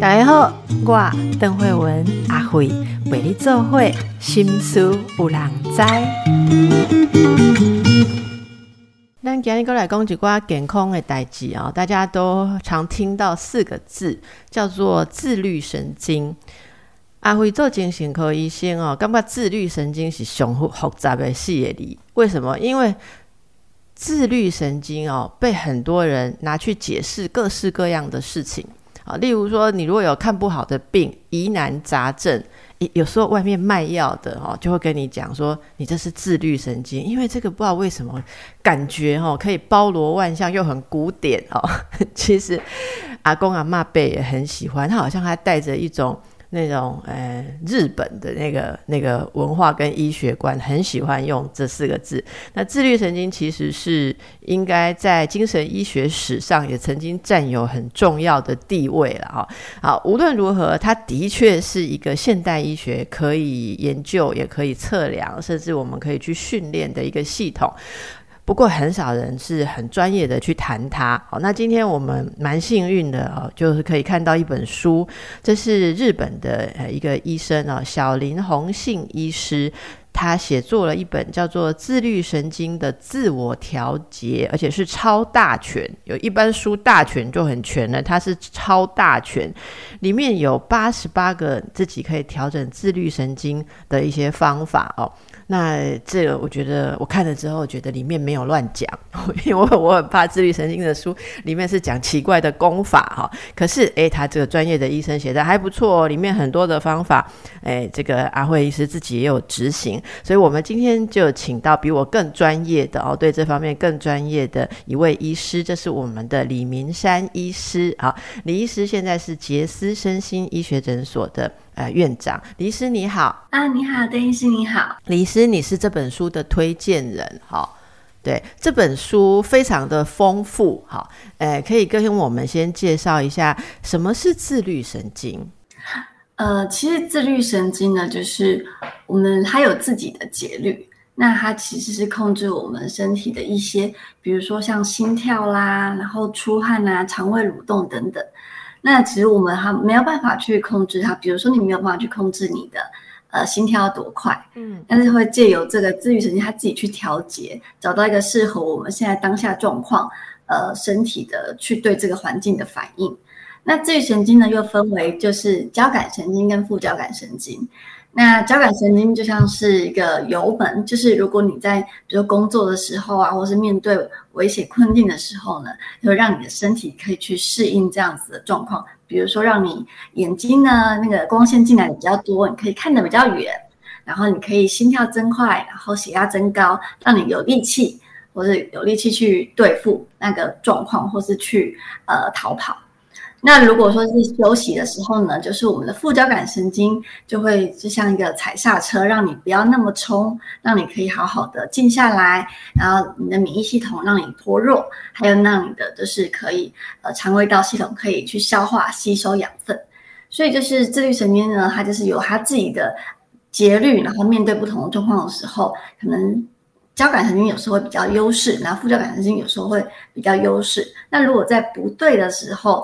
大家好，我邓慧文阿慧为你做会心思有人知。咱今日过来讲一寡健康的代志哦，大家都常听到四个字，叫做自律神经。阿辉做精神科医生哦，感觉自律神经是上复复杂的事业里。为什么？因为自律神经哦，被很多人拿去解释各式各样的事情啊。例如说，你如果有看不好的病、疑难杂症，有时候外面卖药的哦，就会跟你讲说，你这是自律神经，因为这个不知道为什么感觉哦，可以包罗万象，又很古典哦。其实阿公阿妈辈也很喜欢，他好像还带着一种。那种呃，日本的那个那个文化跟医学观，很喜欢用这四个字。那自律神经其实是应该在精神医学史上也曾经占有很重要的地位了哈。好，无论如何，它的确是一个现代医学可以研究、也可以测量，甚至我们可以去训练的一个系统。不过很少人是很专业的去谈它。好，那今天我们蛮幸运的哦，就是可以看到一本书，这是日本的一个医生哦，小林弘信医师，他写作了一本叫做《自律神经的自我调节》，而且是超大全。有一般书大全就很全了，它是超大全，里面有八十八个自己可以调整自律神经的一些方法哦。那这个我觉得我看了之后，觉得里面没有乱讲，因为我很怕自律神经的书里面是讲奇怪的功法哈。可是诶，他这个专业的医生写的还不错哦，里面很多的方法，诶，这个阿慧医师自己也有执行，所以我们今天就请到比我更专业的哦，对这方面更专业的一位医师，这是我们的李明山医师啊。李医师现在是杰斯身心医学诊所的。呃，院长李师你好啊，你好，邓医师你好，李师你是这本书的推荐人哈，对这本书非常的丰富哈，呃，可以跟我们先介绍一下什么是自律神经？呃，其实自律神经呢，就是我们它有自己的节律，那它其实是控制我们身体的一些，比如说像心跳啦，然后出汗啊，肠胃蠕动等等。那其实我们还没有办法去控制它，比如说你没有办法去控制你的呃心跳要多快，嗯，但是会借由这个自愈神经，它自己去调节，找到一个适合我们现在当下状况，呃，身体的去对这个环境的反应。那自愈神经呢，又分为就是交感神经跟副交感神经。那交感神经就像是一个油门，就是如果你在比如工作的时候啊，或是面对危险困境的时候呢，就让你的身体可以去适应这样子的状况。比如说，让你眼睛呢那个光线进来的比较多，你可以看得比较远，然后你可以心跳增快，然后血压增高，让你有力气，或是有力气去对付那个状况，或是去呃逃跑。那如果说是休息的时候呢，就是我们的副交感神经就会就像一个踩刹车，让你不要那么冲，让你可以好好的静下来，然后你的免疫系统让你脱弱，还有让你的就是可以呃肠胃道系统可以去消化吸收养分。所以就是自律神经呢，它就是有它自己的节律，然后面对不同的状况的时候，可能交感神经有时候会比较优势，然后副交感神经有时候会比较优势。那如果在不对的时候，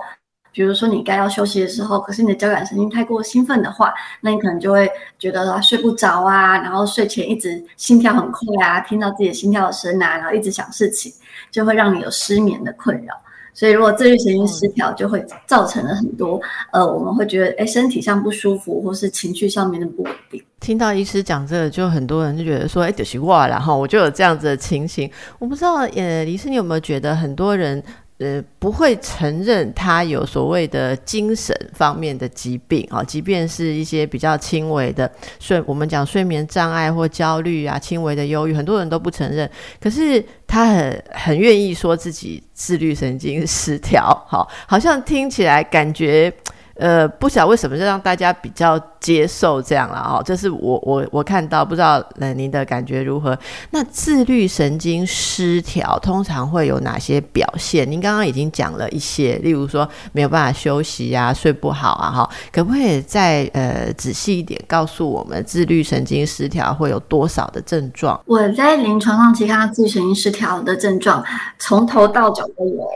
比如说你该要休息的时候，可是你的交感神经太过兴奋的话，那你可能就会觉得睡不着啊，然后睡前一直心跳很快啊，听到自己的心跳声啊，然后一直想事情，就会让你有失眠的困扰。所以如果自律神经失调，就会造成了很多呃，我们会觉得哎身体上不舒服，或是情绪上面的不稳定。听到医师讲这个，就很多人就觉得说，哎，就是哇，然后我就有这样子的情形。我不知道，呃，李师你有没有觉得很多人？呃，不会承认他有所谓的精神方面的疾病啊，即便是一些比较轻微的睡，我们讲睡眠障碍或焦虑啊，轻微的忧郁，很多人都不承认。可是他很很愿意说自己自律神经失调，好，好像听起来感觉。呃，不晓得为什么就让大家比较接受这样了哦。这是我我我看到，不知道呃您的感觉如何？那自律神经失调通常会有哪些表现？您刚刚已经讲了一些，例如说没有办法休息啊，睡不好啊，哈，可不可以再呃仔细一点告诉我们，自律神经失调会有多少的症状？我在临床上其实看到自律神经失调的症状，从头到脚都有。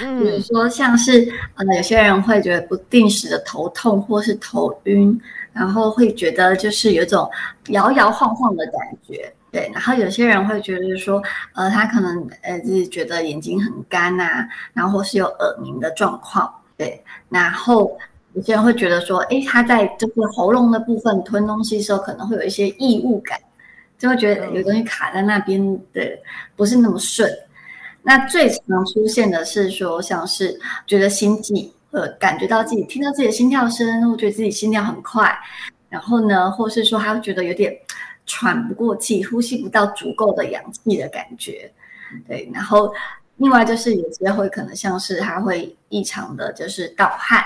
比如说像是呃，有些人会觉得不。定时的头痛或是头晕，然后会觉得就是有一种摇摇晃晃的感觉，对。然后有些人会觉得说，呃，他可能呃就是觉得眼睛很干呐，然后是有耳鸣的状况，对。然后有些人会觉得说，哎，他在就是喉咙的部分吞东西的时候，可能会有一些异物感，就会觉得有东西卡在那边的，不是那么顺。那最常出现的是说，像是觉得心悸。呃，感觉到自己听到自己的心跳声，会觉得自己心跳很快，然后呢，或是说他会觉得有点喘不过气，呼吸不到足够的氧气的感觉，对。然后另外就是有些会可能像是他会异常的就是盗汗，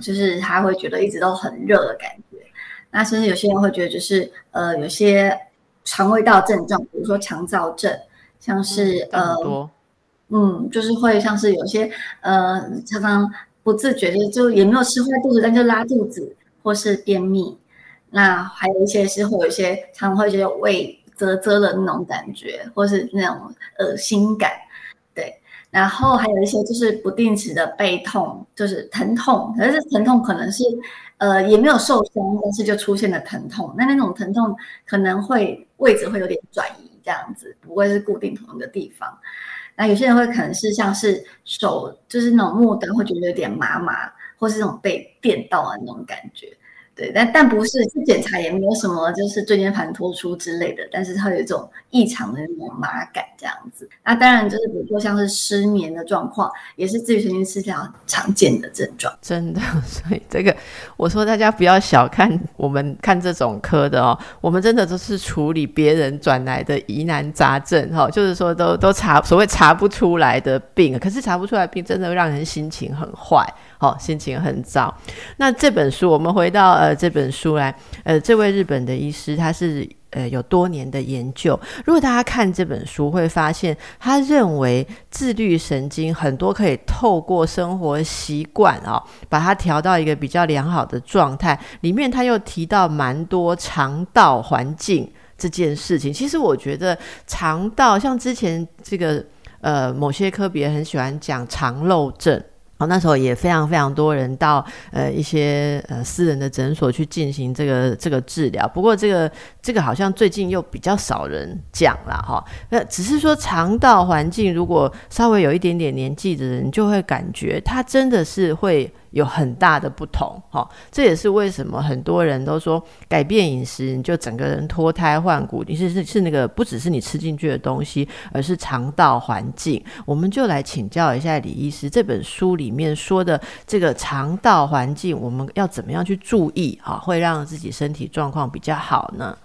就是他会觉得一直都很热的感觉。那甚至有些人会觉得就是呃有些肠胃道症状，比如说肠燥症，像是呃嗯，就是会像是有些呃常常。不自觉就就也没有吃坏肚子，但就拉肚子或是便秘。那还有一些是会有一些常会觉得胃啧啧的那种感觉，或是那种恶心感。对，然后还有一些就是不定时的背痛，就是疼痛，可是疼痛可能是呃也没有受伤，但是就出现了疼痛。那那种疼痛可能会位置会有点转移，这样子不会是固定同一个地方。那有些人会可能是像是手，就是那种木灯，会觉得有点麻麻，或是那种被电到的那种感觉。对，但但不是去检查也没有什么，就是椎间盘突出之类的，但是它有一种异常的那种麻感这样子。那当然就是比如说像是失眠的状况，也是自律神经失调常见的症状。真的，所以这个我说大家不要小看我们看这种科的哦，我们真的都是处理别人转来的疑难杂症哈，就是说都都查所谓查不出来的病，可是查不出来病真的让人心情很坏。哦，心情很糟。那这本书，我们回到呃这本书来，呃，这位日本的医师，他是呃有多年的研究。如果大家看这本书，会发现他认为自律神经很多可以透过生活习惯啊，把它调到一个比较良好的状态。里面他又提到蛮多肠道环境这件事情。其实我觉得肠道，像之前这个呃某些科别很喜欢讲肠漏症。哦，那时候也非常非常多人到呃一些呃私人的诊所去进行这个这个治疗，不过这个这个好像最近又比较少人讲了哈。那只是说肠道环境如果稍微有一点点年纪的人，就会感觉他真的是会。有很大的不同，哈，这也是为什么很多人都说改变饮食，你就整个人脱胎换骨。你是是是那个不只是你吃进去的东西，而是肠道环境。我们就来请教一下李医师，这本书里面说的这个肠道环境，我们要怎么样去注意啊，会让自己身体状况比较好呢？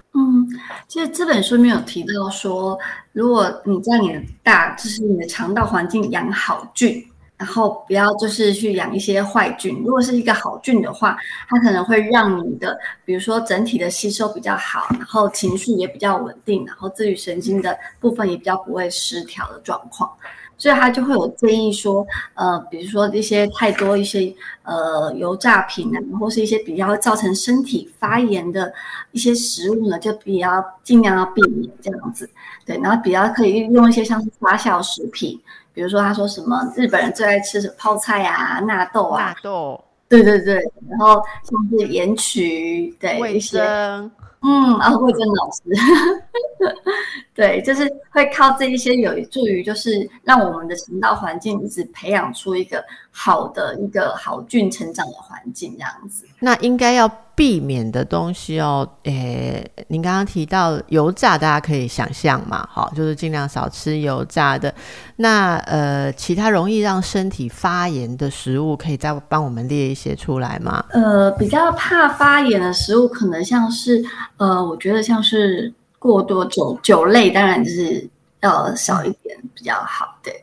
其实这本书里面有提到说，如果你在你的大，就是你的肠道环境养好菌。然后不要就是去养一些坏菌，如果是一个好菌的话，它可能会让你的，比如说整体的吸收比较好，然后情绪也比较稳定，然后自律神经的部分也比较不会失调的状况，所以他就会有建议说，呃，比如说一些太多一些呃油炸品啊，或是一些比较造成身体发炎的一些食物呢，就比较尽量要避免这样子，对，然后比较可以用一些像是发酵食品。比如说，他说什么日本人最爱吃的泡菜啊、纳豆啊，纳豆，对对对，然后像是盐曲，对一些，嗯，啊，魏珍老师，对，就是会靠这一些有助于，就是让我们的行道环境一直培养出一个好的一个好菌成长的环境，这样子。那应该要。避免的东西哦，诶，您刚刚提到油炸，大家可以想象嘛，好，就是尽量少吃油炸的。那呃，其他容易让身体发炎的食物，可以再帮我们列一些出来吗？呃，比较怕发炎的食物，可能像是呃，我觉得像是过多酒酒类，当然就是要少一点比较好，对。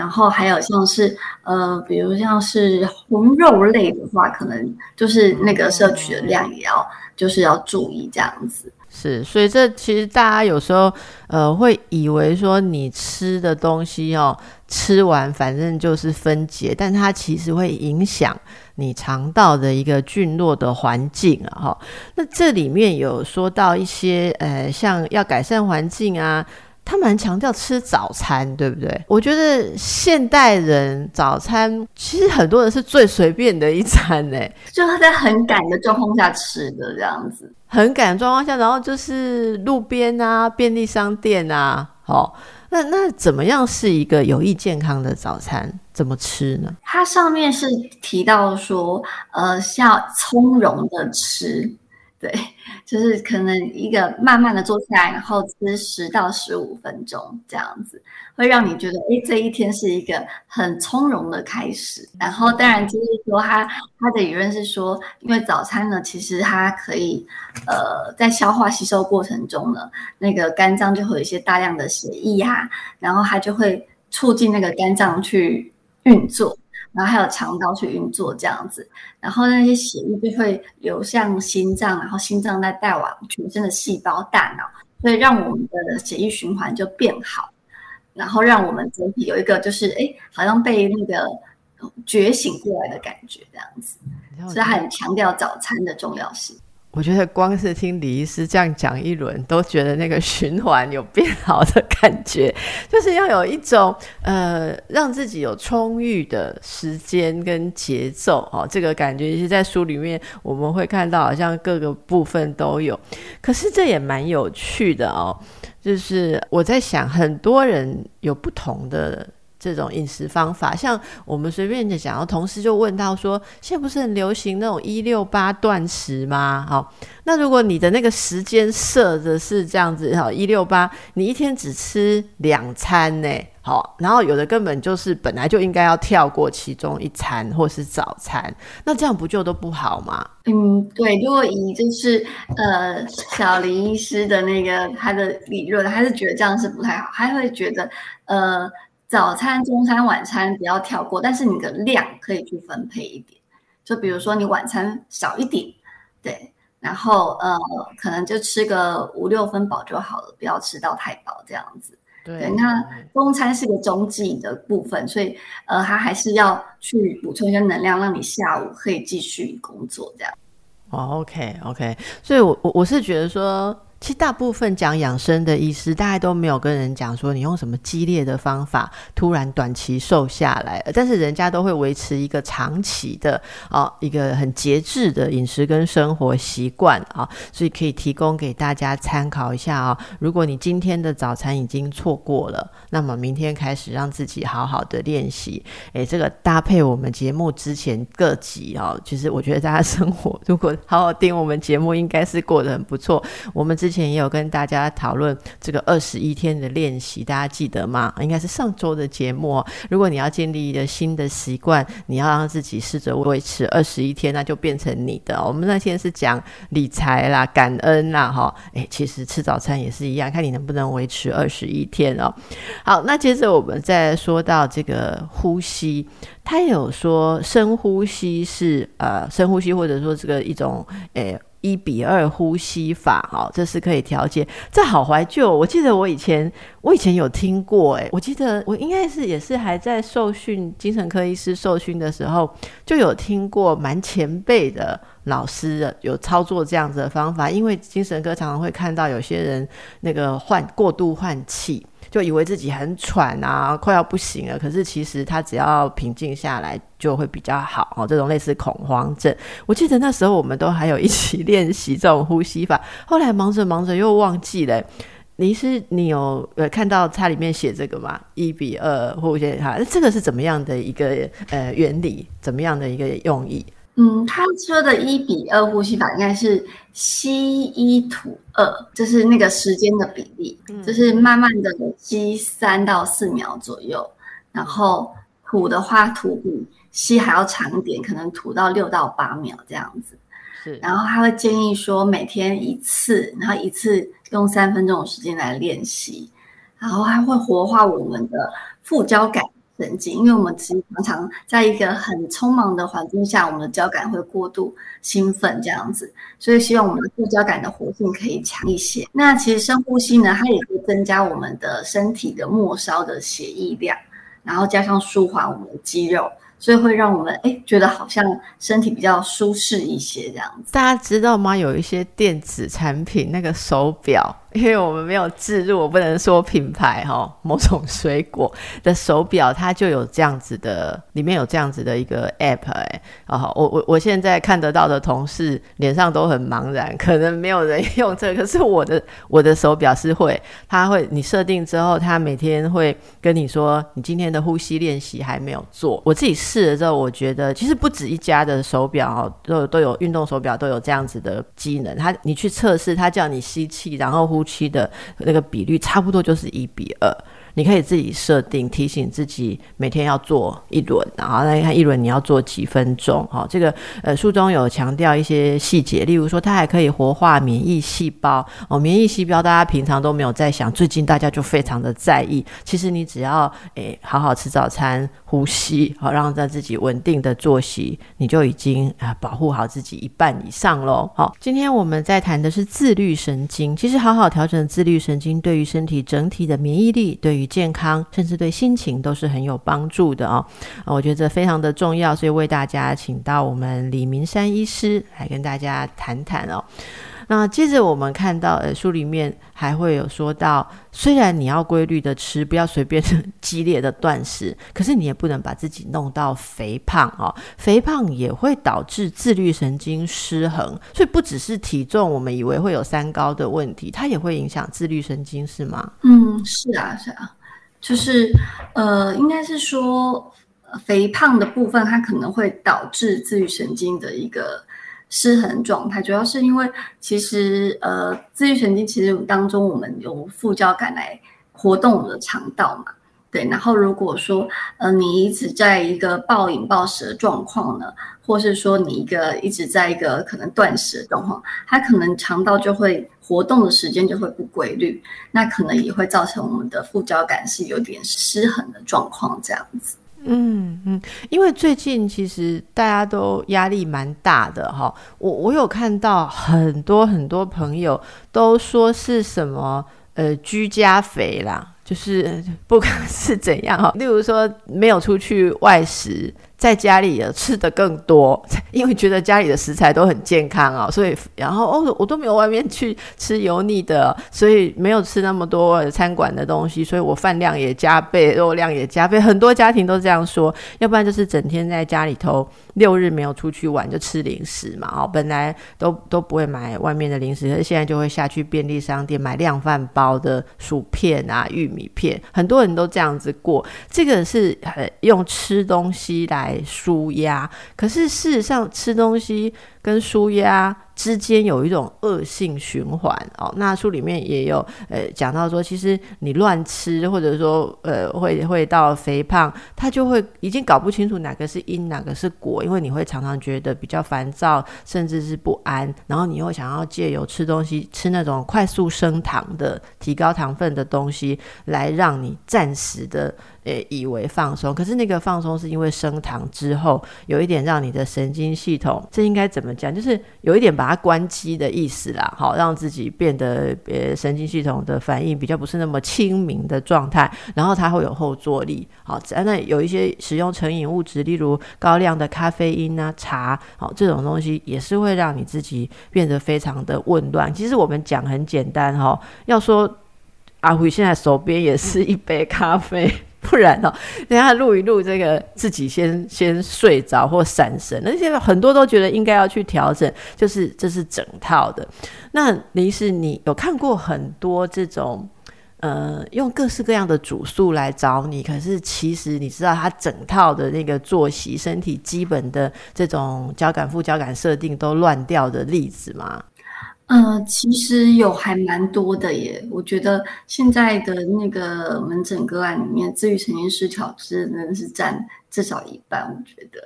然后还有像是呃，比如像是红肉类的话，可能就是那个摄取的量也要就是要注意这样子。是，所以这其实大家有时候呃会以为说你吃的东西哦，吃完反正就是分解，但它其实会影响你肠道的一个菌落的环境啊。哈，那这里面有说到一些呃，像要改善环境啊。他蛮强调吃早餐，对不对？我觉得现代人早餐其实很多人是最随便的一餐呢，就他在很赶的状况下吃的这样子，很赶的状况下，然后就是路边啊、便利商店啊，好，那那怎么样是一个有益健康的早餐？怎么吃呢？它上面是提到说，呃，要从容的吃。对，就是可能一个慢慢的坐下来，然后吃十到十五分钟这样子，会让你觉得，哎，这一天是一个很从容的开始。然后，当然就是说，他他的理论是说，因为早餐呢，其实它可以，呃，在消化吸收过程中呢，那个肝脏就会有一些大量的血液呀，然后它就会促进那个肝脏去运作。然后还有肠道去运作这样子，然后那些血液就会流向心脏，然后心脏再带往全身的细胞、大脑，所以让我们的血液循环就变好，然后让我们整体有一个就是哎，好像被那个觉醒过来的感觉这样子，所以他很强调早餐的重要性。我觉得光是听李医师这样讲一轮，都觉得那个循环有变好的感觉，就是要有一种呃，让自己有充裕的时间跟节奏哦。这个感觉是在书里面我们会看到，好像各个部分都有。可是这也蛮有趣的哦，就是我在想，很多人有不同的。这种饮食方法，像我们随便就讲，然后同事就问到说，现在不是很流行那种一六八断食吗？好，那如果你的那个时间设的是这样子，好一六八，你一天只吃两餐呢，好，然后有的根本就是本来就应该要跳过其中一餐或是早餐，那这样不就都不好吗？嗯，对，如果以就是呃小林医师的那个他的理论，他是觉得这样是不太好，他会觉得呃。早餐、中餐、晚餐不要跳过，但是你的量可以去分配一点。就比如说你晚餐少一点，对，然后呃，可能就吃个五六分饱就好了，不要吃到太饱这样子。对，那中餐是个中剂的部分，所以呃，它还是要去补充一些能量，让你下午可以继续工作这样。哦，OK，OK，所以我我我是觉得说。其实大部分讲养生的医师，大概都没有跟人讲说你用什么激烈的方法突然短期瘦下来，但是人家都会维持一个长期的啊一个很节制的饮食跟生活习惯啊，所以可以提供给大家参考一下啊。如果你今天的早餐已经错过了，那么明天开始让自己好好的练习。诶，这个搭配我们节目之前各集啊，其实我觉得大家生活如果好好听我们节目，应该是过得很不错。我们之之前也有跟大家讨论这个二十一天的练习，大家记得吗？应该是上周的节目。如果你要建立一个新的习惯，你要让自己试着维持二十一天，那就变成你的。我们那天是讲理财啦、感恩啦，哈，诶，其实吃早餐也是一样，看你能不能维持二十一天哦。好，那接着我们再说到这个呼吸，他有说深呼吸是呃深呼吸，或者说这个一种诶。一比二呼吸法，哈，这是可以调节。这好怀旧，我记得我以前，我以前有听过，诶，我记得我应该是也是还在受训精神科医师受训的时候，就有听过蛮前辈的老师有操作这样子的方法。因为精神科常常会看到有些人那个换过度换气。就以为自己很喘啊，快要不行了。可是其实他只要平静下来，就会比较好哦。这种类似恐慌症，我记得那时候我们都还有一起练习这种呼吸法。后来忙着忙着又忘记了。你是你有呃看到它里面写这个吗？一比二呼吸哈，这个是怎么样的一个呃原理？怎么样的一个用意？嗯，他说的一比二呼吸法应该是吸一吐二，就是那个时间的比例，就是慢慢的吸三到四秒左右，然后吐的话吐比吸还要长一点，可能吐到六到八秒这样子。是，然后他会建议说每天一次，然后一次用三分钟的时间来练习，然后还会活化我们的副交感。神经，因为我们其实常常在一个很匆忙的环境下，我们的交感会过度兴奋这样子，所以希望我们的副交感的活性可以强一些。那其实深呼吸呢，它也会增加我们的身体的末梢的血液量，然后加上舒缓我们的肌肉。所以会让我们哎觉得好像身体比较舒适一些这样子。大家知道吗？有一些电子产品，那个手表。因为我们没有置入，我不能说品牌哈。某种水果的手表，它就有这样子的，里面有这样子的一个 app 哎。哦，我我我现在看得到的同事脸上都很茫然，可能没有人用这个。可是我的我的手表是会，它会你设定之后，它每天会跟你说你今天的呼吸练习还没有做。我自己试了之后，我觉得其实不止一家的手表哦，都都有运动手表都有这样子的机能。它你去测试，它叫你吸气，然后呼。夫妻的那个比率差不多就是一比二。你可以自己设定提醒自己每天要做一轮，然后来看一轮你要做几分钟。哈，这个呃书中有强调一些细节，例如说它还可以活化免疫细胞。哦，免疫细胞大家平常都没有在想，最近大家就非常的在意。其实你只要诶好好吃早餐，呼吸好，让在自己稳定的作息，你就已经啊保护好自己一半以上喽。好，今天我们在谈的是自律神经。其实好好调整自律神经，对于身体整体的免疫力，对于健康，甚至对心情都是很有帮助的哦。我觉得这非常的重要，所以为大家请到我们李明山医师来跟大家谈谈哦。那接着我们看到，呃，书里面还会有说到，虽然你要规律的吃，不要随便 激烈的断食，可是你也不能把自己弄到肥胖哦。肥胖也会导致自律神经失衡，所以不只是体重，我们以为会有三高的问题，它也会影响自律神经，是吗？嗯，是啊，是啊，就是呃，应该是说肥胖的部分，它可能会导致自律神经的一个。失衡状态，主要是因为其实呃，自律神经其实当中我们有副交感来活动我们的肠道嘛，对。然后如果说呃你一直在一个暴饮暴食的状况呢，或是说你一个一直在一个可能断食的状况，它可能肠道就会活动的时间就会不规律，那可能也会造成我们的副交感是有点失衡的状况这样子。嗯嗯，因为最近其实大家都压力蛮大的哈，我我有看到很多很多朋友都说是什么呃居家肥啦，就是不管是怎样哈，例如说没有出去外食。在家里也吃的更多，因为觉得家里的食材都很健康哦，所以然后哦，我都没有外面去吃油腻的，所以没有吃那么多餐馆的东西，所以我饭量也加倍，肉量也加倍。很多家庭都这样说，要不然就是整天在家里头，六日没有出去玩就吃零食嘛。哦，本来都都不会买外面的零食，可是现在就会下去便利商店买量饭包的薯片啊、玉米片，很多人都这样子过。这个是很用吃东西来。舒压，可是事实上吃东西跟舒压。之间有一种恶性循环哦，那书里面也有呃讲到说，其实你乱吃或者说呃会会到肥胖，他就会已经搞不清楚哪个是因哪个是果，因为你会常常觉得比较烦躁，甚至是不安，然后你又想要借由吃东西吃那种快速升糖的、提高糖分的东西，来让你暂时的呃以为放松，可是那个放松是因为升糖之后有一点让你的神经系统，这应该怎么讲？就是有一点把。关机的意思啦，好，让自己变得呃神经系统的反应比较不是那么清明的状态，然后它会有后坐力，好，那有一些使用成瘾物质，例如高量的咖啡因啊、茶，好，这种东西也是会让你自己变得非常的混乱。其实我们讲很简单哈，要说阿辉现在手边也是一杯咖啡。不然哦，等下录一录这个，自己先先睡着或闪神，那些很多都觉得应该要去调整，就是这是整套的。那林医师，你有看过很多这种呃，用各式各样的主诉来找你，可是其实你知道他整套的那个作息、身体基本的这种交感副交感设定都乱掉的例子吗？呃，其实有还蛮多的耶。我觉得现在的那个门诊个案里面，自愈神经失调真的是占至少一半。我觉得，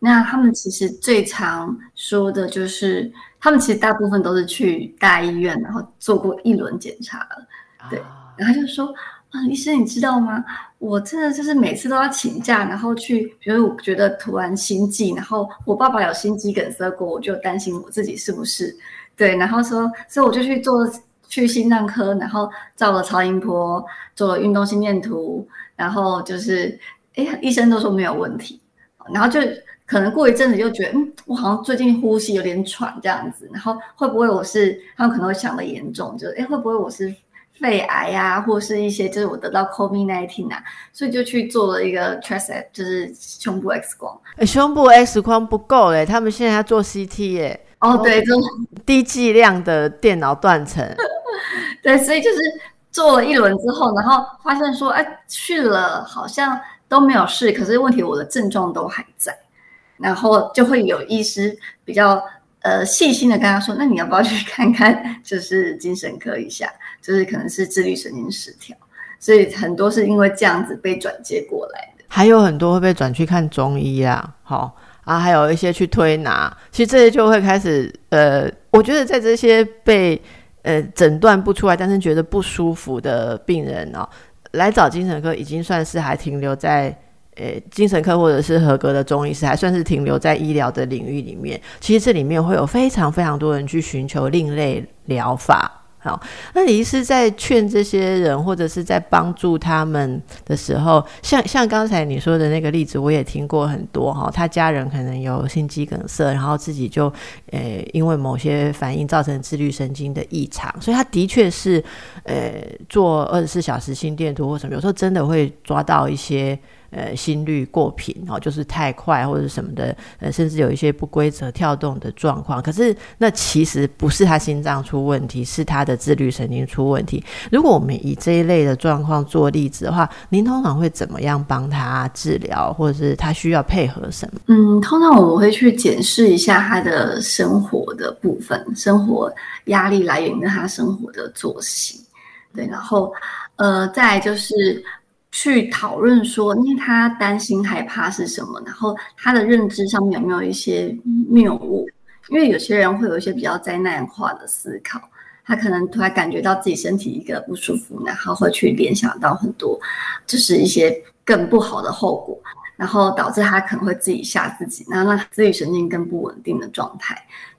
那他们其实最常说的就是，他们其实大部分都是去大医院，然后做过一轮检查了，对，然后就说，啊，医生，你知道吗？我真的就是每次都要请假，然后去，比如我觉得突然心悸，然后我爸爸有心肌梗塞过，我就担心我自己是不是对，然后说，所以我就去做去心脏科，然后照了超音波，做了运动心电图，然后就是，哎，医生都说没有问题，然后就可能过一阵子就觉得，嗯，我好像最近呼吸有点喘这样子，然后会不会我是他们可能会想的严重，就是，哎，会不会我是？肺癌呀，或是一些就是我得到 COVID-19 啊，所以就去做了一个 chest，就是胸部 X 光。哎，胸部 X 光不够嘞，他们现在要做 CT 哎。哦，对，就低剂量的电脑断层。对，所以就是做了一轮之后，然后发现说，哎，去了好像都没有事，可是问题我的症状都还在，然后就会有医师比较。呃，细心的跟他说，那你要不要去看看，就是精神科一下，就是可能是自律神经失调，所以很多是因为这样子被转接过来的，还有很多会被转去看中医啊，好啊，还有一些去推拿，其实这些就会开始，呃，我觉得在这些被呃诊断不出来，但是觉得不舒服的病人哦，来找精神科已经算是还停留在。呃，精神科或者是合格的中医师，还算是停留在医疗的领域里面。其实这里面会有非常非常多人去寻求另类疗法。好，那你是在劝这些人，或者是在帮助他们的时候，像像刚才你说的那个例子，我也听过很多哈。他家人可能有心肌梗塞，然后自己就呃因为某些反应造成自律神经的异常，所以他的确是呃做二十四小时心电图或什么，有时候真的会抓到一些。呃，心率过频哦，就是太快或者什么的，呃，甚至有一些不规则跳动的状况。可是那其实不是他心脏出问题，是他的自律神经出问题。如果我们以这一类的状况做例子的话，您通常会怎么样帮他治疗，或者是他需要配合什么？嗯，通常我们会去检视一下他的生活的部分，生活压力来源跟他生活的作息，对，然后呃，再就是。去讨论说，因为他担心害怕是什么，然后他的认知上面有没有一些谬误？因为有些人会有一些比较灾难化的思考，他可能突然感觉到自己身体一个不舒服，然后会去联想到很多，就是一些更不好的后果，然后导致他可能会自己吓自己，然后让自己神经更不稳定的状态。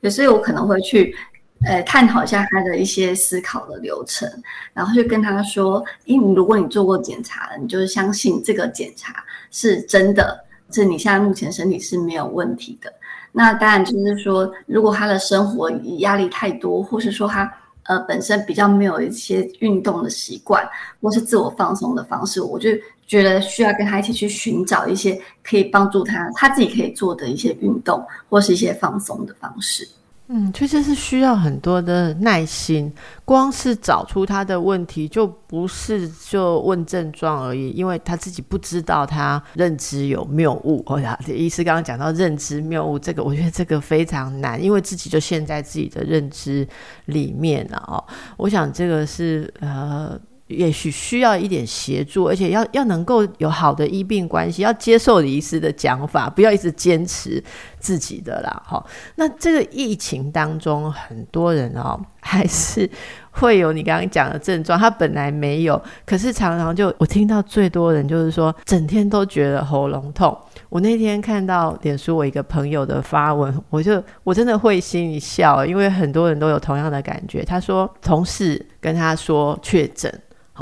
所以我可能会去。呃，探讨一下他的一些思考的流程，然后就跟他说：，诶，如果你做过检查，你就是相信这个检查是真的，是你现在目前身体是没有问题的。那当然就是说，如果他的生活压力太多，或是说他呃本身比较没有一些运动的习惯，或是自我放松的方式，我就觉得需要跟他一起去寻找一些可以帮助他他自己可以做的一些运动，或是一些放松的方式。嗯，确实是需要很多的耐心。光是找出他的问题，就不是就问症状而已，因为他自己不知道他认知有谬误。哦呀，医师刚刚讲到认知谬误，这个我觉得这个非常难，因为自己就陷在自己的认知里面了哦。我想这个是呃。也许需要一点协助，而且要要能够有好的医病关系，要接受李医师的讲法，不要一直坚持自己的啦。哈，那这个疫情当中，很多人哦，还是会有你刚刚讲的症状，他本来没有，可是常常就我听到最多人就是说，整天都觉得喉咙痛。我那天看到脸书我一个朋友的发文，我就我真的会心一笑，因为很多人都有同样的感觉。他说同事跟他说确诊。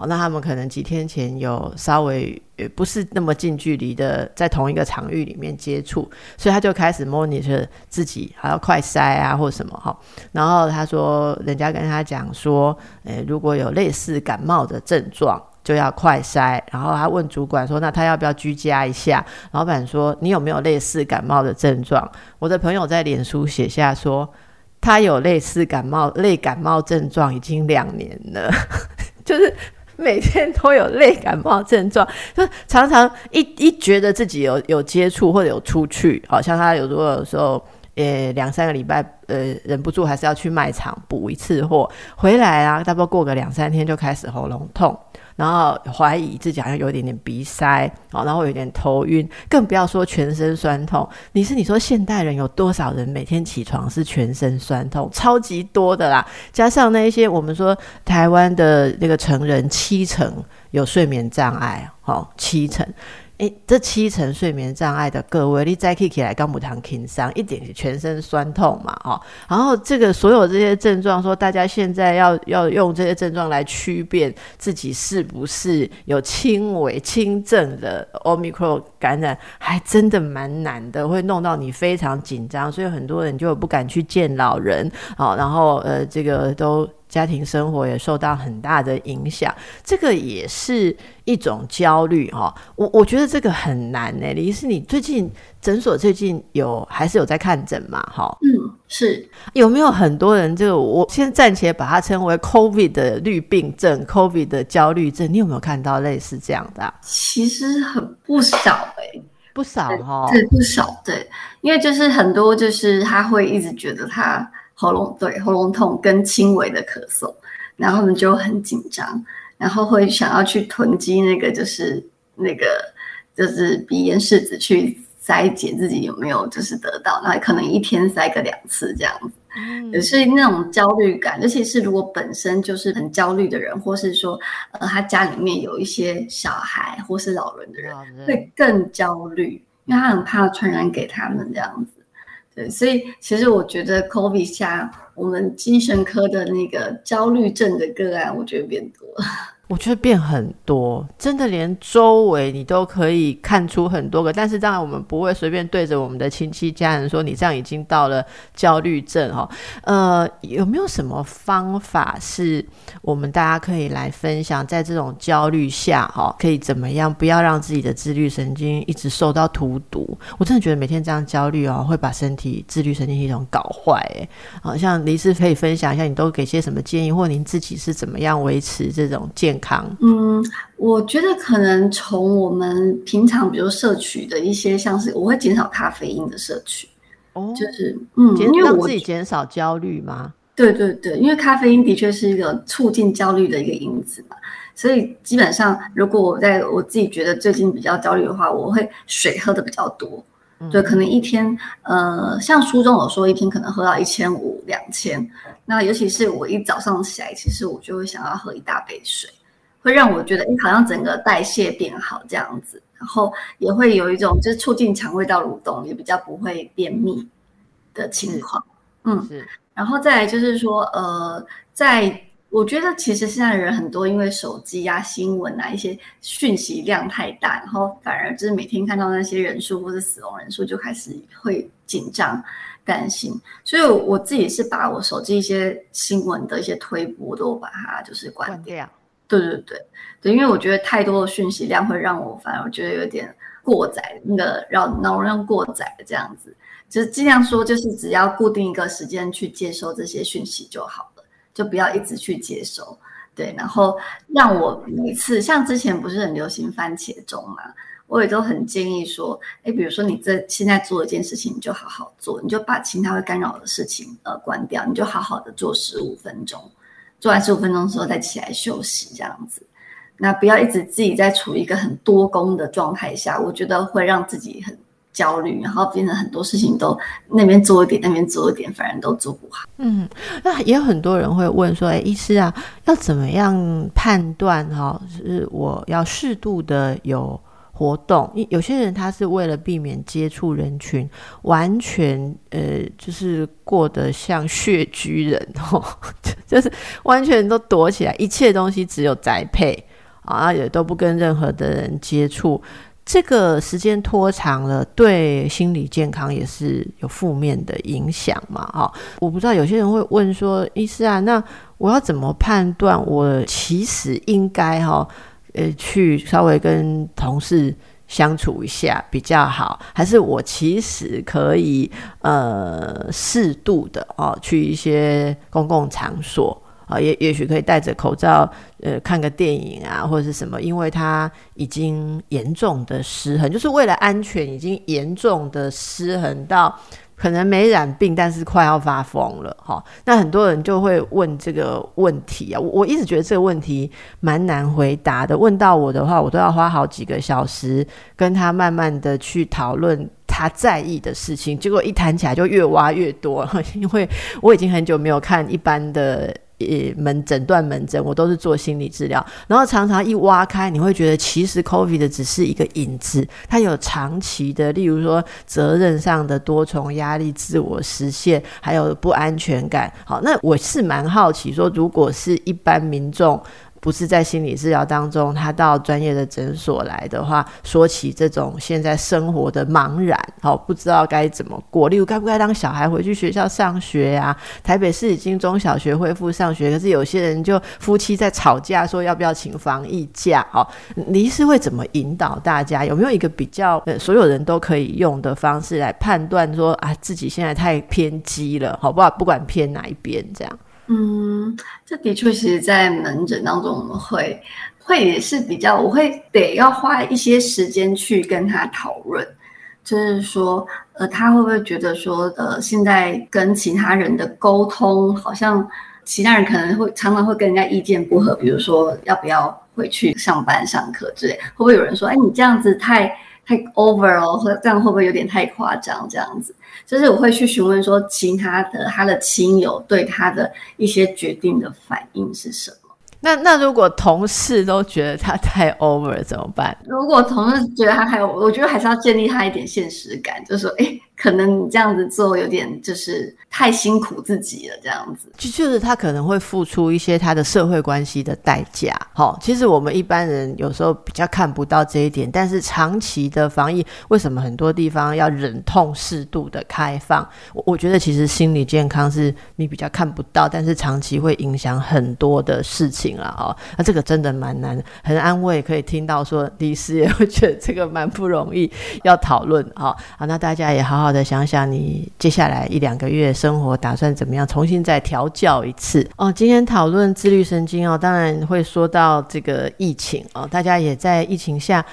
那他们可能几天前有稍微不是那么近距离的在同一个场域里面接触，所以他就开始 monitor 自己，还要快筛啊或什么哈。然后他说，人家跟他讲说，诶，如果有类似感冒的症状，就要快筛。然后他问主管说，那他要不要居家一下？老板说，你有没有类似感冒的症状？我的朋友在脸书写下说，他有类似感冒类感冒症状已经两年了，就是。每天都有类感冒症状，就常常一一觉得自己有有接触或者有出去，好像他有如果有时候，呃，两三个礼拜，呃，忍不住还是要去卖场补一次货，回来啊，差不多过个两三天就开始喉咙痛，然后怀疑自己好像有点点鼻塞，哦，然后有点头晕，更不要说全身酸痛。你是你说现代人有多少人每天起床是全身酸痛？超级多的啦！加上那一些我们说台湾的那个成人七成有睡眠障碍，哦，七成。诶，这七成睡眠障碍的各位，你再起起来，刚不谈轻伤，一点全身酸痛嘛，哦，然后这个所有这些症状，说大家现在要要用这些症状来区辨自己是不是有轻微轻症的 omicron 感染，还真的蛮难的，会弄到你非常紧张，所以很多人就不敢去见老人，好，然后呃，这个都。家庭生活也受到很大的影响，这个也是一种焦虑哈。我我觉得这个很难呢。李医师，你最近诊所最近有还是有在看诊嘛？哈，嗯，是有没有很多人？这个我先暂且把它称为 COVID 的绿病症，COVID 的焦虑症。你有没有看到类似这样的？其实很不少哎，不少哈，对，不少对，因为就是很多就是他会一直觉得他。喉咙对喉咙痛跟轻微的咳嗽，然后呢就很紧张，然后会想要去囤积那个就是那个就是鼻炎试纸去筛检自己有没有就是得到，那可能一天筛个两次这样子，也是那种焦虑感，尤其是如果本身就是很焦虑的人，或是说呃他家里面有一些小孩或是老人的人，会更焦虑，因为他很怕传染给他们这样子。所以其实我觉得 COVID 下，我们精神科的那个焦虑症的个案，我觉得变多了。我觉得变很多，真的连周围你都可以看出很多个。但是当然，我们不会随便对着我们的亲戚家人说你这样已经到了焦虑症哈。呃，有没有什么方法是我们大家可以来分享，在这种焦虑下哈，可以怎么样不要让自己的自律神经一直受到荼毒？我真的觉得每天这样焦虑哦，会把身体自律神经系统搞坏哎。好像黎师可以分享一下，你都给些什么建议，或您自己是怎么样维持这种健康，嗯，我觉得可能从我们平常，比如摄取的一些，像是我会减少咖啡因的摄取，哦，就是嗯，因为我自己减少焦虑吗？对对对，因为咖啡因的确是一个促进焦虑的一个因子嘛，所以基本上如果我在我自己觉得最近比较焦虑的话，我会水喝的比较多，对，可能一天，呃，像书中有说一天可能喝到一千五两千，那尤其是我一早上起来，其实我就会想要喝一大杯水。会让我觉得，哎，好像整个代谢变好这样子，然后也会有一种就是促进肠胃道蠕动，也比较不会便秘的情况。嗯，是。然后再来就是说，呃，在我觉得其实现在人很多，因为手机啊、新闻啊一些讯息量太大，然后反而就是每天看到那些人数或者死亡人数，就开始会紧张、担心。所以我自己是把我手机一些新闻的一些推播都把它就是关掉。对对对对，因为我觉得太多的讯息量会让我反而觉得有点过载，那个让脑容量过载这样子，就是尽量说就是只要固定一个时间去接收这些讯息就好了，就不要一直去接收。对，然后让我每次像之前不是很流行番茄钟嘛，我也都很建议说，哎，比如说你这现在做一件事情，你就好好做，你就把其他会干扰的事情呃关掉，你就好好的做十五分钟。做完十五分钟之后再起来休息，这样子，那不要一直自己在处于一个很多功的状态下，我觉得会让自己很焦虑，然后变成很多事情都那边做一点，那边做一点，反而都做不好。嗯，那也有很多人会问说，哎，医师啊，要怎么样判断哈，是我要适度的有。活动，有些人他是为了避免接触人群，完全呃就是过得像穴居人 哦，就是完全都躲起来，一切东西只有宅配啊，也都不跟任何的人接触。这个时间拖长了，对心理健康也是有负面的影响嘛？哈，我不知道有些人会问说，医师啊，那我要怎么判断我其实应该哈？呃，去稍微跟同事相处一下比较好，还是我其实可以呃适度的哦，去一些公共场所啊，也也许可以戴着口罩呃看个电影啊，或者是什么，因为它已经严重的失衡，就是为了安全已经严重的失衡到。可能没染病，但是快要发疯了哈。那很多人就会问这个问题啊，我我一直觉得这个问题蛮难回答的。问到我的话，我都要花好几个小时跟他慢慢的去讨论他在意的事情，结果一谈起来就越挖越多，因为我已经很久没有看一般的。呃，门诊断门诊，我都是做心理治疗，然后常常一挖开，你会觉得其实 COVID 的只是一个影子，它有长期的，例如说责任上的多重压力、自我实现，还有不安全感。好，那我是蛮好奇，说如果是一般民众。不是在心理治疗当中，他到专业的诊所来的话，说起这种现在生活的茫然，好不知道该怎么过，例如该不该让小孩回去学校上学呀？台北市已经中小学恢复上学，可是有些人就夫妻在吵架，说要不要请防疫假？哦，你是会怎么引导大家？有没有一个比较呃所有人都可以用的方式来判断说啊自己现在太偏激了，好不好？不管偏哪一边，这样。嗯，这的确，其实，在门诊当中，我们会会也是比较，我会得要花一些时间去跟他讨论，就是说，呃，他会不会觉得说，呃，现在跟其他人的沟通，好像其他人可能会常常会跟人家意见不合，比如说要不要回去上班上课之类，会不会有人说，哎，你这样子太。太 over 哦，或这样会不会有点太夸张？这样子，就是我会去询问说，其他的他的亲友对他的一些决定的反应是什么？那那如果同事都觉得他太 over 怎么办？如果同事觉得他太，我觉得还是要建立他一点现实感，就是说，哎。可能你这样子做有点就是太辛苦自己了，这样子就就是他可能会付出一些他的社会关系的代价。好，其实我们一般人有时候比较看不到这一点，但是长期的防疫，为什么很多地方要忍痛适度的开放？我我觉得其实心理健康是你比较看不到，但是长期会影响很多的事情了哦。那这个真的蛮难，很安慰，可以听到说李师也 会觉得这个蛮不容易，要讨论哈。好，那大家也好好。好的，想想你接下来一两个月生活打算怎么样，重新再调教一次哦。今天讨论自律神经哦，当然会说到这个疫情哦，大家也在疫情下，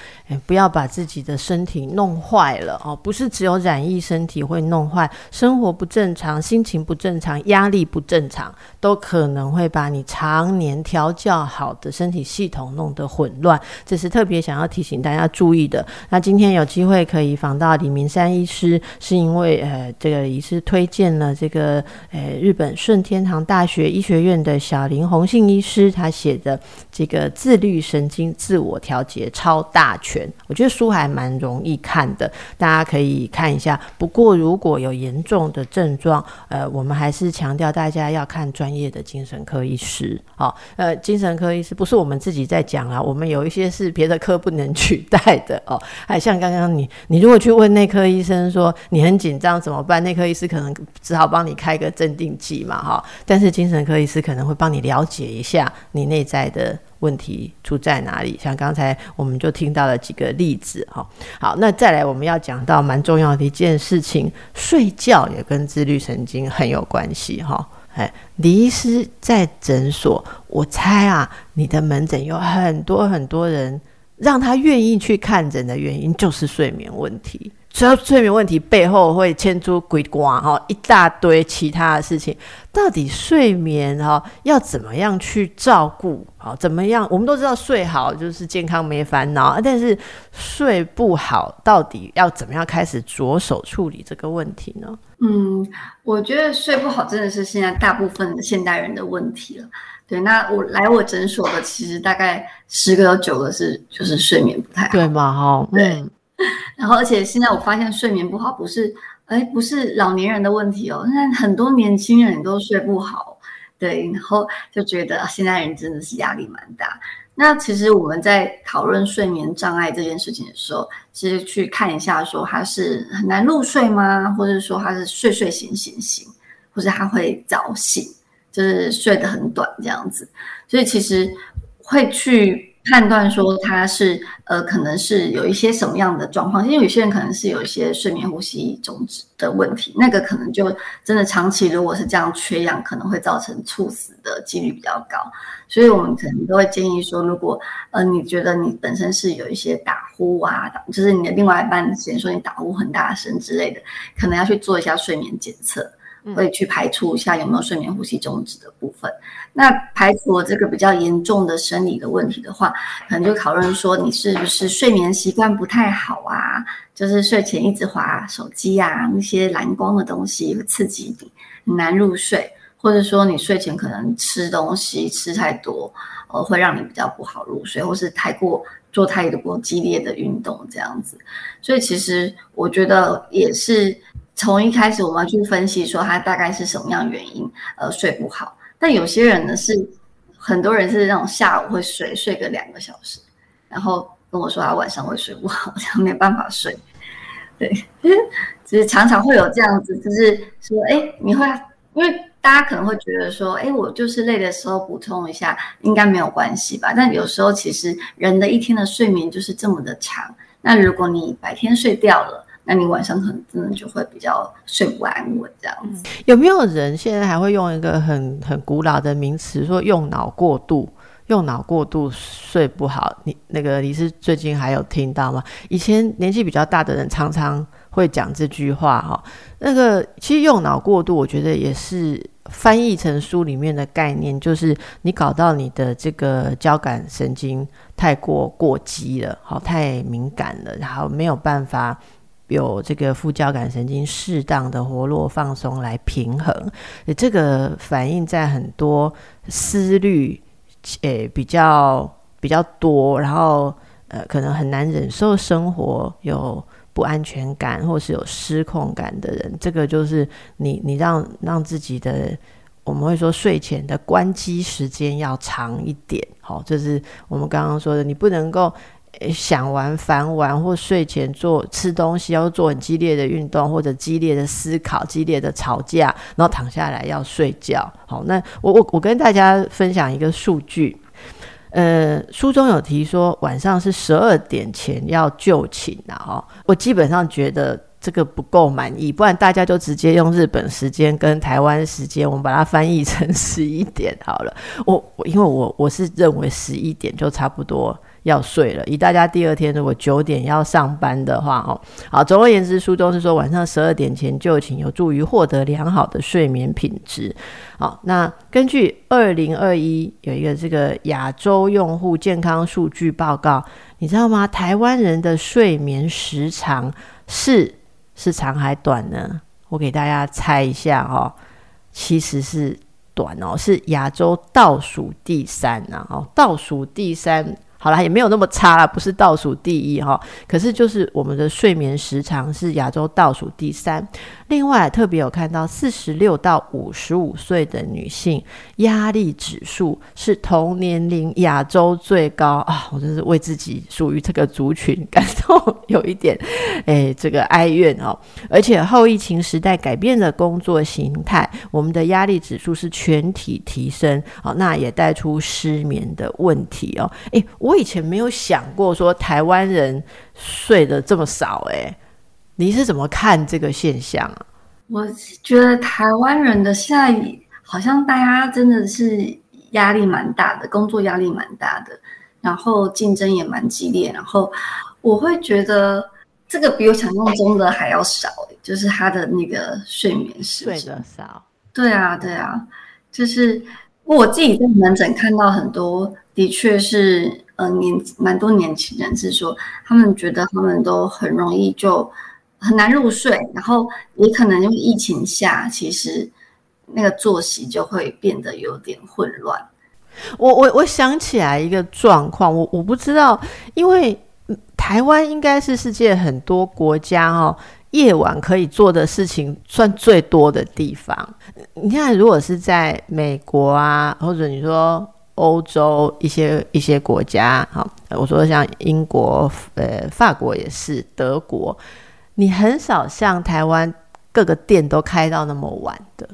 不要把自己的身体弄坏了哦。不是只有染疫身体会弄坏，生活不正常、心情不正常、压力不正常，都可能会把你常年调教好的身体系统弄得混乱。这是特别想要提醒大家注意的。那今天有机会可以访到李明山医师。是因为呃，这个医师推荐了这个呃日本顺天堂大学医学院的小林宏信医师，他写的这个自律神经自我调节超大全，我觉得书还蛮容易看的，大家可以看一下。不过如果有严重的症状，呃，我们还是强调大家要看专业的精神科医师。好，呃，精神科医师不是我们自己在讲啊，我们有一些是别的科不能取代的哦。还像刚刚你，你如果去问内科医生说。你很紧张怎么办？内科医师可能只好帮你开个镇定剂嘛，哈。但是精神科医师可能会帮你了解一下你内在的问题出在哪里。像刚才我们就听到了几个例子，哈。好，那再来我们要讲到蛮重要的一件事情，睡觉也跟自律神经很有关系，哈。哎，李医师在诊所，我猜啊，你的门诊有很多很多人让他愿意去看诊的原因就是睡眠问题。所以睡眠问题背后会牵出鬼瓜哈一大堆其他的事情，到底睡眠哈要怎么样去照顾？好，怎么样？我们都知道睡好就是健康没烦恼，但是睡不好到底要怎么样开始着手处理这个问题呢？嗯，我觉得睡不好真的是现在大部分现代人的问题了。对，那我来我诊所的其实大概十个有九个是就是睡眠不太好，对嘛？哈，对。然后，而且现在我发现睡眠不好不是，哎，不是老年人的问题哦，现在很多年轻人都睡不好，对，然后就觉得现在人真的是压力蛮大。那其实我们在讨论睡眠障碍这件事情的时候，其实去看一下，说他是很难入睡吗？或者说他是睡睡醒醒醒，或者他会早醒，就是睡得很短这样子。所以其实会去。判断说他是呃，可能是有一些什么样的状况，因为有些人可能是有一些睡眠呼吸中止的问题，那个可能就真的长期如果是这样缺氧，可能会造成猝死的几率比较高。所以我们可能都会建议说，如果呃你觉得你本身是有一些打呼啊，就是你的另外一半嫌说你打呼很大声之类的，可能要去做一下睡眠检测。会去排除一下有没有睡眠呼吸中止的部分。那排除了这个比较严重的生理的问题的话，可能就讨论说你是不是睡眠习惯不太好啊？就是睡前一直滑手机啊，那些蓝光的东西会刺激你，很难入睡。或者说你睡前可能吃东西吃太多，呃，会让你比较不好入睡，或是太过做太多激烈的运动这样子。所以其实我觉得也是。从一开始，我们要去分析说他大概是什么样原因，呃，睡不好。但有些人呢是，很多人是那种下午会睡睡个两个小时，然后跟我说他晚上会睡不好，这样没办法睡。对，就是常常会有这样子，就是说，哎，你会因为大家可能会觉得说，哎，我就是累的时候补充一下，应该没有关系吧？但有时候其实人的一天的睡眠就是这么的长，那如果你白天睡掉了。那你晚上可能真的就会比较睡不安稳这样子。有没有人现在还会用一个很很古老的名词说用脑过度？用脑过度睡不好，你那个你是最近还有听到吗？以前年纪比较大的人常常会讲这句话哈。那个其实用脑过度，我觉得也是翻译成书里面的概念，就是你搞到你的这个交感神经太过过激了，好太敏感了，然后没有办法。有这个副交感神经适当的活络放松来平衡，这个反映在很多思虑，诶比较比较多，然后呃可能很难忍受生活有不安全感或是有失控感的人，这个就是你你让让自己的我们会说睡前的关机时间要长一点，好，这是我们刚刚说的，你不能够。想玩、烦玩，或睡前做吃东西，要做很激烈的运动，或者激烈的思考、激烈的吵架，然后躺下来要睡觉。好，那我我我跟大家分享一个数据，呃，书中有提说晚上是十二点前要就寝的哦。我基本上觉得这个不够满意，不然大家就直接用日本时间跟台湾时间，我们把它翻译成十一点好了。我我因为我我是认为十一点就差不多。要睡了，以大家第二天如果九点要上班的话，哦，好，总而言之，书中是说晚上十二点前就寝，有助于获得良好的睡眠品质。好，那根据二零二一有一个这个亚洲用户健康数据报告，你知道吗？台湾人的睡眠时长是是长还短呢？我给大家猜一下哦，其实是短哦，是亚洲倒数第三啊，哦，倒数第三。好啦，也没有那么差啦，不是倒数第一哈。可是就是我们的睡眠时长是亚洲倒数第三。另外特别有看到，四十六到五十五岁的女性压力指数是同年龄亚洲最高啊！我真是为自己属于这个族群感到有一点 诶这个哀怨哦。而且后疫情时代改变了工作形态，我们的压力指数是全体提升哦，那也带出失眠的问题哦。诶，我以前没有想过说台湾人睡得这么少诶。你是怎么看这个现象啊？我觉得台湾人的现在好像大家真的是压力蛮大的，工作压力蛮大的，然后竞争也蛮激烈，然后我会觉得这个比我想象中的还要少，就是他的那个睡眠时间睡得少。对啊，对啊，就是我自己在门诊看到很多，的确是呃年蛮多年轻人是说，他们觉得他们都很容易就。很难入睡，然后也可能因为疫情下，其实那个作息就会变得有点混乱。我我我想起来一个状况，我我不知道，因为台湾应该是世界很多国家哦，夜晚可以做的事情算最多的地方。你看，如果是在美国啊，或者你说欧洲一些一些国家，好，我说像英国、呃，法国也是，德国。你很少像台湾各个店都开到那么晚的，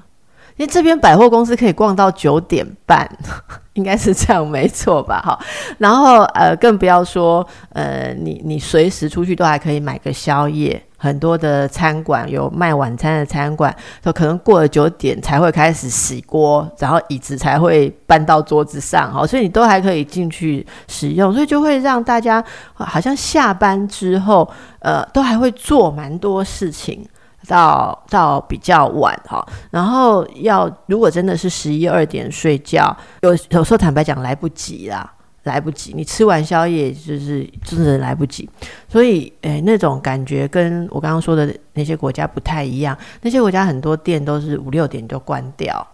因为这边百货公司可以逛到九点半，应该是这样没错吧？哈，然后呃，更不要说呃，你你随时出去都还可以买个宵夜。很多的餐馆有卖晚餐的餐馆，都可能过了九点才会开始洗锅，然后椅子才会搬到桌子上，哈，所以你都还可以进去使用，所以就会让大家好像下班之后，呃，都还会做蛮多事情，到到比较晚，哈，然后要如果真的是十一二点睡觉，有有时候坦白讲来不及啦。来不及，你吃完宵夜就是真的来不及，所以诶，那种感觉跟我刚刚说的那些国家不太一样。那些国家很多店都是五六点就关掉。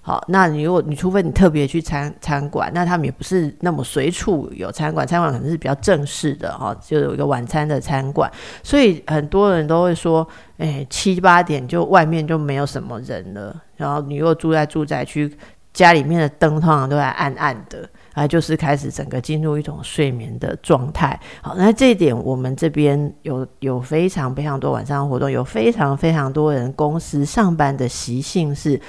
好，那你如果你除非你特别去餐餐馆，那他们也不是那么随处有餐馆，餐馆可能是比较正式的哈，就有一个晚餐的餐馆。所以很多人都会说，诶，七八点就外面就没有什么人了。然后你如果住在住宅区，家里面的灯通常都在暗暗的。啊，就是开始整个进入一种睡眠的状态。好，那这一点我们这边有有非常非常多晚上的活动，有非常非常多人公司上班的习性是，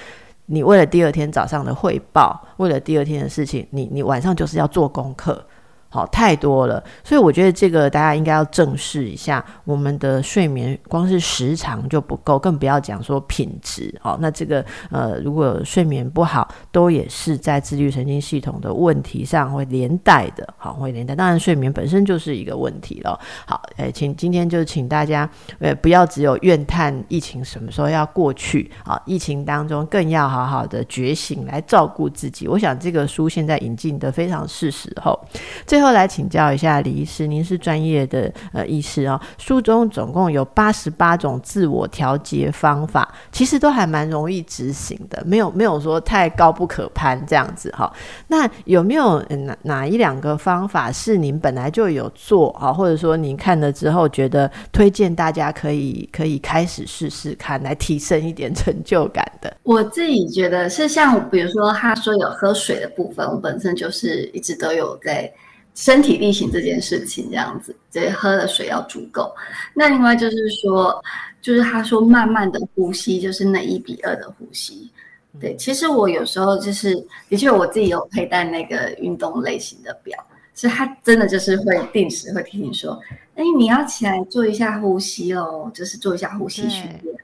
你为了第二天早上的汇报，为了第二天的事情，你你晚上就是要做功课。好，太多了，所以我觉得这个大家应该要正视一下。我们的睡眠光是时长就不够，更不要讲说品质。好，那这个呃，如果睡眠不好，都也是在自律神经系统的问题上会连带的。好，会连带。当然，睡眠本身就是一个问题了。好，诶，请今天就请大家呃，不要只有怨叹疫情什么时候要过去。好，疫情当中更要好好的觉醒，来照顾自己。我想这个书现在引进的非常是时候。这最后来请教一下李医师，您是专业的呃医师哦。书中总共有八十八种自我调节方法，其实都还蛮容易执行的，没有没有说太高不可攀这样子哈。那有没有哪哪一两个方法是您本来就有做啊，或者说您看了之后觉得推荐大家可以可以开始试试看，来提升一点成就感的？我自己觉得是像比如说他说有喝水的部分，我本身就是一直都有在。身体力行这件事情，这样子，对喝的水要足够。那另外就是说，就是他说慢慢的呼吸，就是那一比二的呼吸。对，其实我有时候就是，的确我自己有佩戴那个运动类型的表，所以它真的就是会定时会提醒说，哎，你要起来做一下呼吸哦，就是做一下呼吸训练。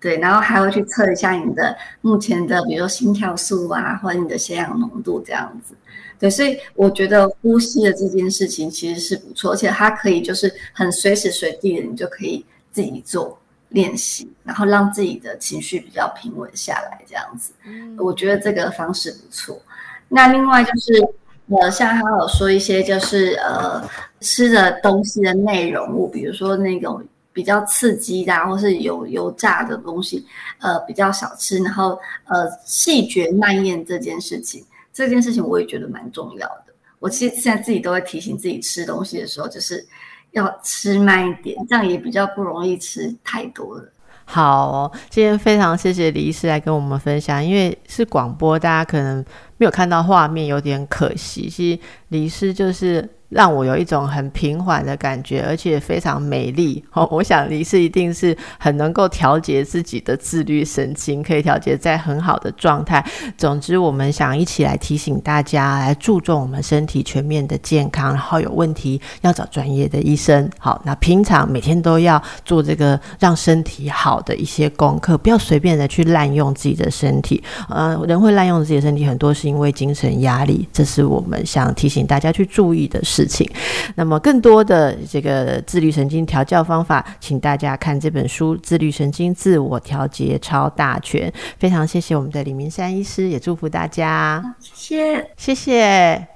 对，然后还会去测一下你的目前的，比如说心跳数啊，或者你的血氧浓度这样子。对，所以我觉得呼吸的这件事情其实是不错，而且它可以就是很随时随地的，你就可以自己做练习，然后让自己的情绪比较平稳下来这样子。嗯，我觉得这个方式不错。那另外就是，呃，像他有说一些就是呃吃的东西的内容物，比如说那种。比较刺激的，或是有油炸的东西，呃，比较少吃。然后，呃，细嚼慢咽这件事情，这件事情我也觉得蛮重要的。我其实现在自己都会提醒自己，吃东西的时候就是要吃慢一点，这样也比较不容易吃太多了。好，今天非常谢谢李医师来跟我们分享，因为是广播，大家可能没有看到画面，有点可惜。其实李医师就是。让我有一种很平缓的感觉，而且非常美丽。哦，我想李氏一定是很能够调节自己的自律神经，可以调节在很好的状态。总之，我们想一起来提醒大家，来注重我们身体全面的健康，然后有问题要找专业的医生。好，那平常每天都要做这个让身体好的一些功课，不要随便的去滥用自己的身体。呃，人会滥用自己的身体，很多是因为精神压力，这是我们想提醒大家去注意的事。事情，那么更多的这个自律神经调教方法，请大家看这本书《自律神经自我调节超大全》。非常谢谢我们的李明山医师，也祝福大家，谢谢，谢谢。